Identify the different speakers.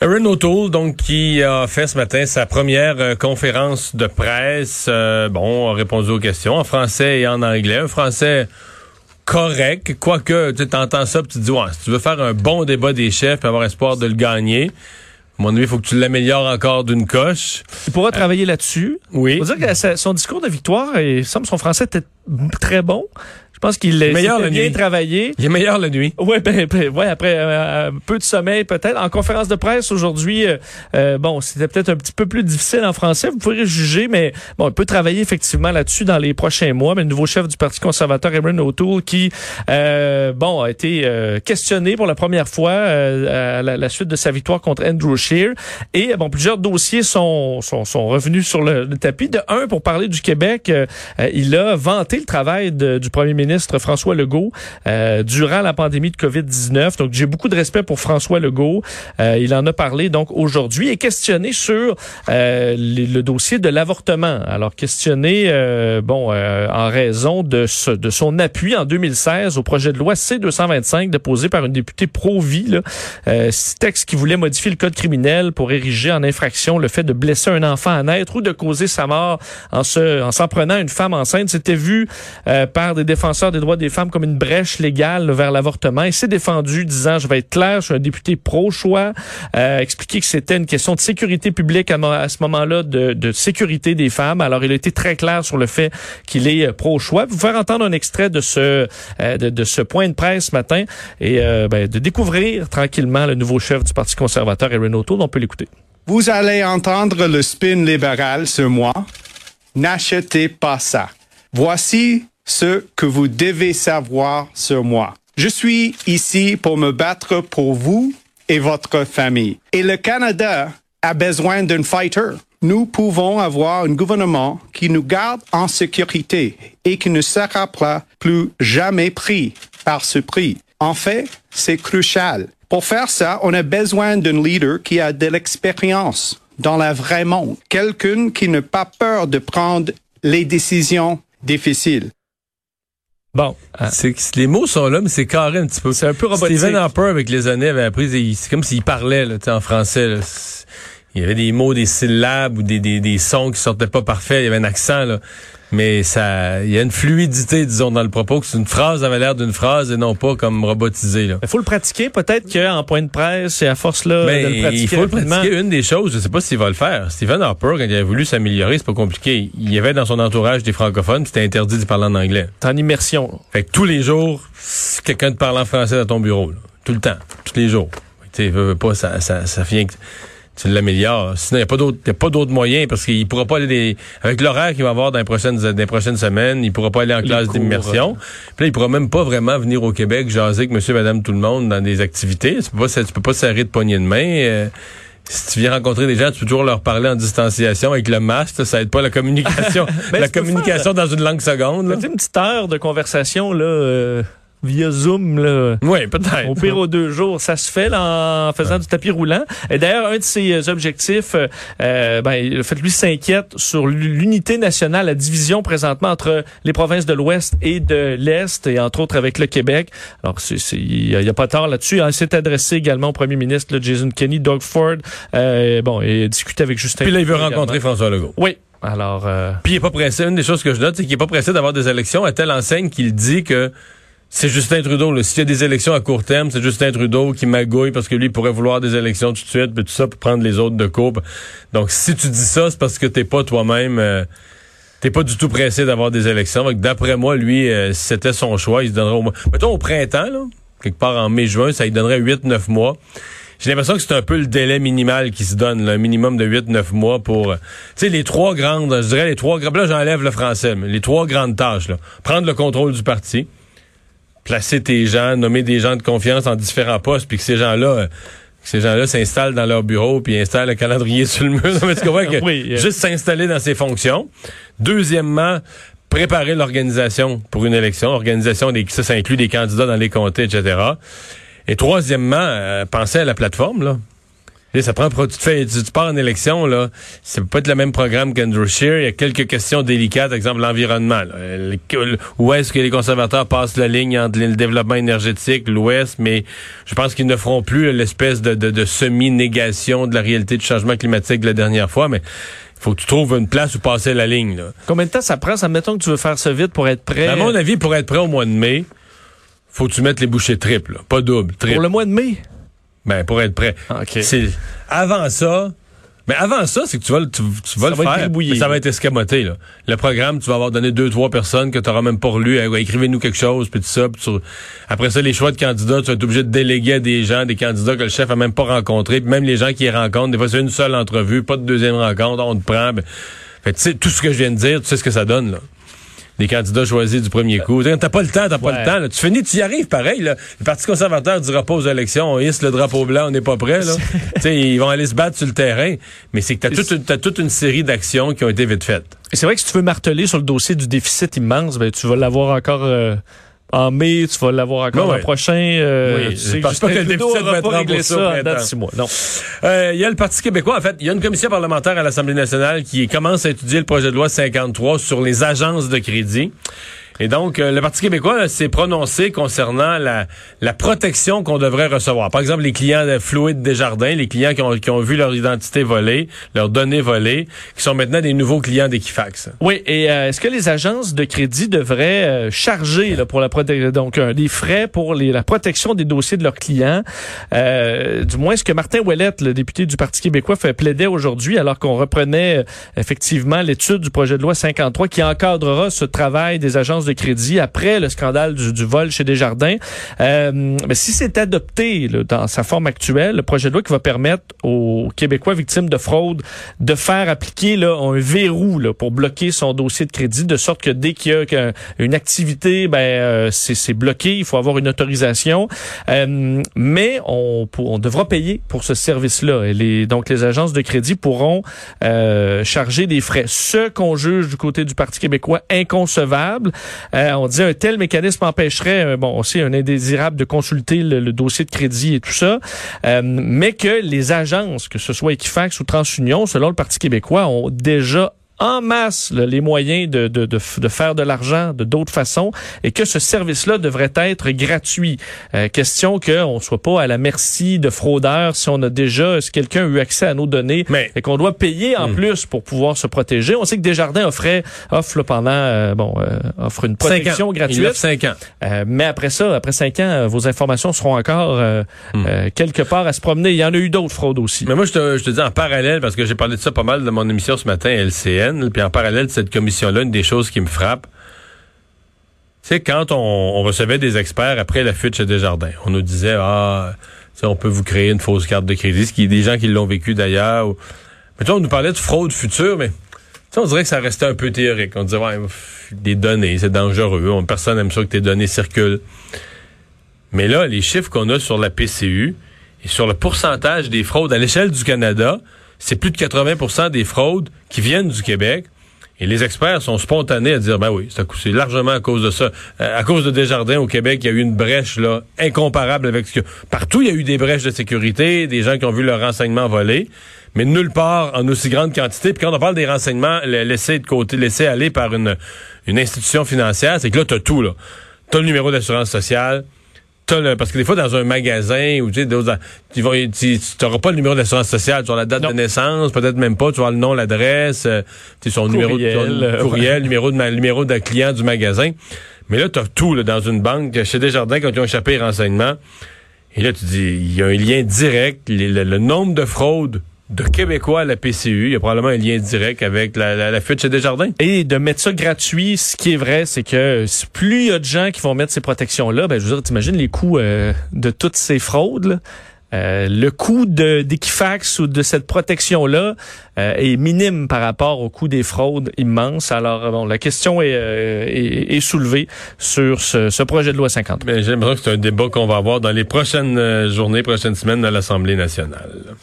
Speaker 1: Aaron O'Toole, donc, qui a fait ce matin sa première euh, conférence de presse, euh, bon, a répondu aux questions en français et en anglais. Un français correct, quoique tu entends ça, tu te dis, ouais, si tu veux faire un bon débat des chefs et avoir espoir de le gagner, à mon avis, il faut que tu l'améliores encore d'une coche.
Speaker 2: Il pourra travailler là-dessus.
Speaker 1: Oui.
Speaker 2: Faut dire que son discours de victoire, et semble son français était très bon. Je pense qu'il est
Speaker 1: meilleur la
Speaker 2: bien
Speaker 1: nuit.
Speaker 2: travaillé.
Speaker 1: Il est meilleur la nuit.
Speaker 2: Ouais, ben, ben, ouais, après euh, un peu de sommeil peut-être. En conférence de presse aujourd'hui, euh, euh, bon, c'était peut-être un petit peu plus difficile en français. Vous pourrez juger, mais bon, on peut travailler effectivement là-dessus dans les prochains mois. Mais le nouveau chef du Parti conservateur, Aaron O'Toole, qui bon a été questionné pour la première fois à la, la, suite de sa victoire contre Andrew Scheer. Et bon, plusieurs dossiers sont sont, sont revenus sur le, le, tapis. De un, pour parler du Québec, il a vanté le travail de, du premier ministre François Legault euh, durant la pandémie de COVID-19. Donc, j'ai beaucoup de respect pour François Legault. Euh, il en a parlé donc aujourd'hui et questionné sur euh, le dossier de l'avortement. Alors, questionné, bon, en raison de, son appui en 2016 au projet de loi C-225 déposé par une députée pro-vie, texte qui voulait modifier le code criminel pour ériger en infraction le fait de blesser un enfant à naître ou de causer sa mort en se, en s'en prenant une femme enceinte. C'était vu par des défenseurs des droits des femmes comme une brèche légale vers l'avortement. Il s'est défendu disant, je vais être clair, je suis un député pro-choix, euh, expliquer que c'était une question de sécurité publique à, ce moment-là, de, sécurité des femmes. Alors, il a été très clair sur le fait qu'il est euh, pro-choix. Vous faire entendre un extrait de ce, euh, de, ce point de presse ce matin et ben, de découvrir tranquillement le nouveau chef du Parti conservateur, Erin O'Toole. On peut l'écouter.
Speaker 3: Vous allez entendre le spin libéral sur moi. N'achetez pas ça. Voici ce que vous devez savoir sur moi. Je suis ici pour me battre pour vous et votre famille. Et le Canada a besoin d'un fighter. Nous pouvons avoir un gouvernement qui nous garde en sécurité et qui ne sera plus jamais pris par ce prix. En fait, c'est crucial. Pour faire ça, on a besoin d'un leader qui a de l'expérience dans le vrai monde. Quelqu'un qui n'a pas peur de prendre les décisions difficiles.
Speaker 1: Bon, c'est les mots sont là, mais c'est carré un petit peu.
Speaker 2: C'est un peu robotique.
Speaker 1: Stephen Harper avec les années avait appris, c'est comme s'il parlait là, en français. Là. Il y avait des mots, des syllabes ou des, des, des sons qui sortaient pas parfaits. Il y avait un accent là. Mais ça, il y a une fluidité, disons, dans le propos, que une phrase avait l'air d'une phrase et non pas comme robotisée.
Speaker 2: Il faut le pratiquer. Peut-être qu'en point de presse, et à force là,
Speaker 1: Mais
Speaker 2: de le pratiquer
Speaker 1: il faut le pratiquer. Une des choses, je sais pas s'il va le faire. Stephen Harper, quand il a voulu s'améliorer, c'est pas compliqué. Il y avait dans son entourage des francophones, c'était interdit de parler en anglais.
Speaker 2: T'es en immersion.
Speaker 1: Fait que tous les jours, quelqu'un te parle en français dans ton bureau. Là. Tout le temps. Tous les jours. Tu sais, pas, ça, ça, ça vient tu l'améliores. Sinon, il n'y a pas d'autres, y a pas d'autres moyens parce qu'il pourra pas aller des, avec l'horaire qu'il va avoir dans les prochaines, dans les prochaines semaines, il pourra pas aller en classe d'immersion. Puis là, il pourra même pas vraiment venir au Québec jaser avec monsieur, madame, tout le monde dans des activités. Tu peux pas, tu peux pas serrer de poignée de main. Euh, si tu viens rencontrer des gens, tu peux toujours leur parler en distanciation avec le masque. Ça aide pas la communication, la communication dans une langue seconde. Là.
Speaker 2: une petite heure de conversation là. Euh via Zoom. Là.
Speaker 1: Oui, peut-être.
Speaker 2: Au pire, aux deux jours. Ça se fait là, en faisant du tapis roulant. Et d'ailleurs, un de ses objectifs, euh, ben, le fait lui s'inquiète sur l'unité nationale, la division présentement entre les provinces de l'Ouest et de l'Est, et entre autres avec le Québec. Alors, il n'y a, a, pas tard là-dessus. Il s'est adressé également au premier ministre là, Jason Kenney, Doug Ford, euh, bon, et discuté avec Justin.
Speaker 1: Puis là, il veut rencontrer François Legault.
Speaker 2: Oui. Alors, euh...
Speaker 1: puis il est pas pressé. Une des choses que je note, c'est qu'il est pas pressé d'avoir des élections à telle enseigne qu'il dit que c'est Justin Trudeau. S'il y a des élections à court terme, c'est Justin Trudeau qui magouille parce que lui pourrait vouloir des élections tout de suite, puis tout ça pour prendre les autres de courbe. Donc, si tu dis ça, c'est parce que t'es pas toi-même... Euh, t'es pas du tout pressé d'avoir des élections. Donc, d'après moi, lui, euh, c'était son choix, il se donnerait au moins... Mettons au printemps, là, quelque part en mai-juin, ça lui donnerait 8-9 mois. J'ai l'impression que c'est un peu le délai minimal qui se donne, un minimum de 8-9 mois pour... Tu sais, les trois grandes, je dirais les trois... Là, j'enlève le français, mais les trois grandes tâches, là. Prendre le contrôle du parti placer tes gens, nommer des gens de confiance en différents postes, puis que ces gens-là, euh, ces gens-là s'installent dans leur bureau puis installent le calendrier sur le mur. mais tu comprends que
Speaker 2: oui, euh.
Speaker 1: juste s'installer dans ses fonctions. Deuxièmement, préparer l'organisation pour une élection, organisation des ça, ça inclut des candidats dans les comtés, etc. Et troisièmement, euh, penser à la plateforme là. Ça prend, tu, te fais, tu, pars en élection, là, c'est peut pas être le même programme qu'Andrew Scheer. Il y a quelques questions délicates, par exemple l'environnement. Où est-ce que les conservateurs passent la ligne entre le développement énergétique, l'Ouest, mais je pense qu'ils ne feront plus l'espèce de, de, semi-négation de la réalité du changement climatique de la dernière fois, mais faut que tu trouves une place où passer la ligne. Là.
Speaker 2: Combien de temps ça prend? Ça mettons que tu veux faire ça vite pour être prêt.
Speaker 1: À mon avis, pour être prêt au mois de mai, faut que tu mettes les bouchées triples, pas double, triple.
Speaker 2: Pour le mois de mai?
Speaker 1: Ben, pour être prêt.
Speaker 2: Ah,
Speaker 1: c'est avant ça. Mais avant ça, c'est que tu vas, tu, vas le faire. Ça va être escamoté. Là. Le programme, tu vas avoir donné deux, trois personnes que tu n'auras même pas relu. Écrivez-nous quelque chose, puis tout ça. Après ça, les choix de candidats, tu vas être obligé de déléguer à des gens, des candidats que le chef a même pas rencontrés. Puis même les gens qui les rencontrent, des fois, c'est une seule entrevue, pas de deuxième rencontre, on te prend. Ben, fait, tu sais, tout ce que je viens de dire, tu sais ce que ça donne. là des candidats choisis du premier coup. T'as pas le temps, t'as pas le temps. Tu finis, tu y arrives pareil. Là. Le Parti conservateur dira pas aux élections, on hisse le drapeau blanc, on n'est pas prêt. Là. ils vont aller se battre sur le terrain. Mais c'est que t'as toute, as toute une série d'actions qui ont été vite faites.
Speaker 2: Et c'est vrai que si tu veux marteler sur le dossier du déficit immense, ben, tu vas l'avoir encore... Euh, en mai, tu vas l'avoir encore l'an prochain. Euh,
Speaker 1: oui, je pense pas que le déficit va être remboursé ça
Speaker 2: dans six mois. Non.
Speaker 1: Euh, il y a le Parti québécois. En fait, il y a une commission parlementaire à l'Assemblée nationale qui commence à étudier le projet de loi 53 sur les agences de crédit. Et donc, euh, le Parti québécois s'est prononcé concernant la, la protection qu'on devrait recevoir. Par exemple, les clients de Fluide Desjardins, les clients qui ont, qui ont vu leur identité volée, leurs données volées, qui sont maintenant des nouveaux clients d'Equifax.
Speaker 2: Oui, et euh, est-ce que les agences de crédit devraient euh, charger là, pour la donc des frais pour les, la protection des dossiers de leurs clients? du moins, ce que Martin Ouellette, le député du Parti québécois, plaider aujourd'hui, alors qu'on reprenait effectivement l'étude du projet de loi 53 qui encadrera ce travail des agences de crédit après le scandale du, vol chez Desjardins. Euh, mais si c'est adopté dans sa forme actuelle, le projet de loi qui va permettre aux Québécois victimes de fraude de faire appliquer là, un verrou là, pour bloquer son dossier de crédit, de sorte que dès qu'il y a une activité, ben euh, c'est bloqué, il faut avoir une autorisation. Euh, mais on, on devra payer pour ce service-là. Les, donc les agences de crédit pourront euh, charger des frais. Ce qu'on juge du côté du Parti québécois inconcevable. Euh, on dit un tel mécanisme empêcherait, euh, bon, aussi un indésirable de consulter le, dossier de crédit et tout ça, euh, mais que les agences, que ce soit Equifax ou TransUnion, selon le Parti québécois, ont déjà en masse les moyens de, de, de, de, faire de l'argent de d'autres façons et que ce service-là devrait être gratuit. Euh, question qu'on ne soit pas à la merci de fraudeurs si on a déjà, si quelqu'un a eu accès à nos données mais, et qu'on doit payer en hmm. plus pour pouvoir se protéger. On sait que Desjardins offrait, offre pendant, euh, bon, euh, offre une protection gratuite. Il
Speaker 1: ans.
Speaker 2: Euh, mais après ça, après cinq ans, vos informations seront encore hmm. quelque part à se promener. Il y en a eu d'autres fraudes aussi.
Speaker 1: Mais moi, je te, je te dis en parallèle, parce que j'ai parlé de ça pas mal dans mon émission ce matin, Puis en parallèle de cette commission-là, une des choses qui me frappe, c'est quand on, recevait des experts après la fuite chez Desjardins. On nous disait, ah, on peut vous créer une fausse carte de crédit, ce qui est des gens qui l'ont vécu d'ailleurs. Mais on nous parlait de fraude future, mais on dirait que ça restait un peu théorique. On disait, ouais, des données, c'est dangereux. Personne n'aime ça que tes données circulent. Mais là, les chiffres qu'on a sur la PCU et sur le pourcentage des fraudes à l'échelle du Canada, c'est plus de 80% des fraudes qui viennent du Québec. Et les experts sont spontanés à dire, ben oui, c'est largement à cause de ça. Euh, à cause de Desjardins au Québec, il y a eu une brèche là incomparable avec ce que... Partout, il y a eu des brèches de sécurité, des gens qui ont vu leurs renseignements volés, mais nulle part en aussi grande quantité. Puis quand on parle des renseignements laissés de côté, laissés aller par une, une institution financière, c'est que là, tu as tout. là. Tu as le numéro d'assurance sociale, parce que des fois, dans un magasin, ou tu sais, tu n'auras pas le numéro d'assurance sociale, tu auras la date de naissance, peut-être même pas, tu auras le nom, l'adresse, euh, son numéro de courriel, numéro de numéro de client du magasin. Mais là, tu as tout là, dans une banque. Chez Desjardins, quand ils ont échappé les renseignements, et là, tu dis, il y a un lien direct, le nombre de fraudes de Québécois à la PCU. Il y a probablement un lien direct avec la, la, fuite chez Desjardins.
Speaker 2: Et de mettre ça gratuit, ce qui est vrai, c'est que plus il y a de gens qui vont mettre ces protections-là, ben, je veux dire, t'imagines les coûts euh, de toutes ces fraudes, euh, le coût d'Equifax ou de cette protection-là euh, est minime par rapport au coût des fraudes immenses. Alors, bon, la question est, est, soulevée sur ce, ce, projet de loi 50.
Speaker 1: J'aimerais que c'est un débat qu'on va avoir dans les prochaines journées, prochaines semaines à l'Assemblée nationale.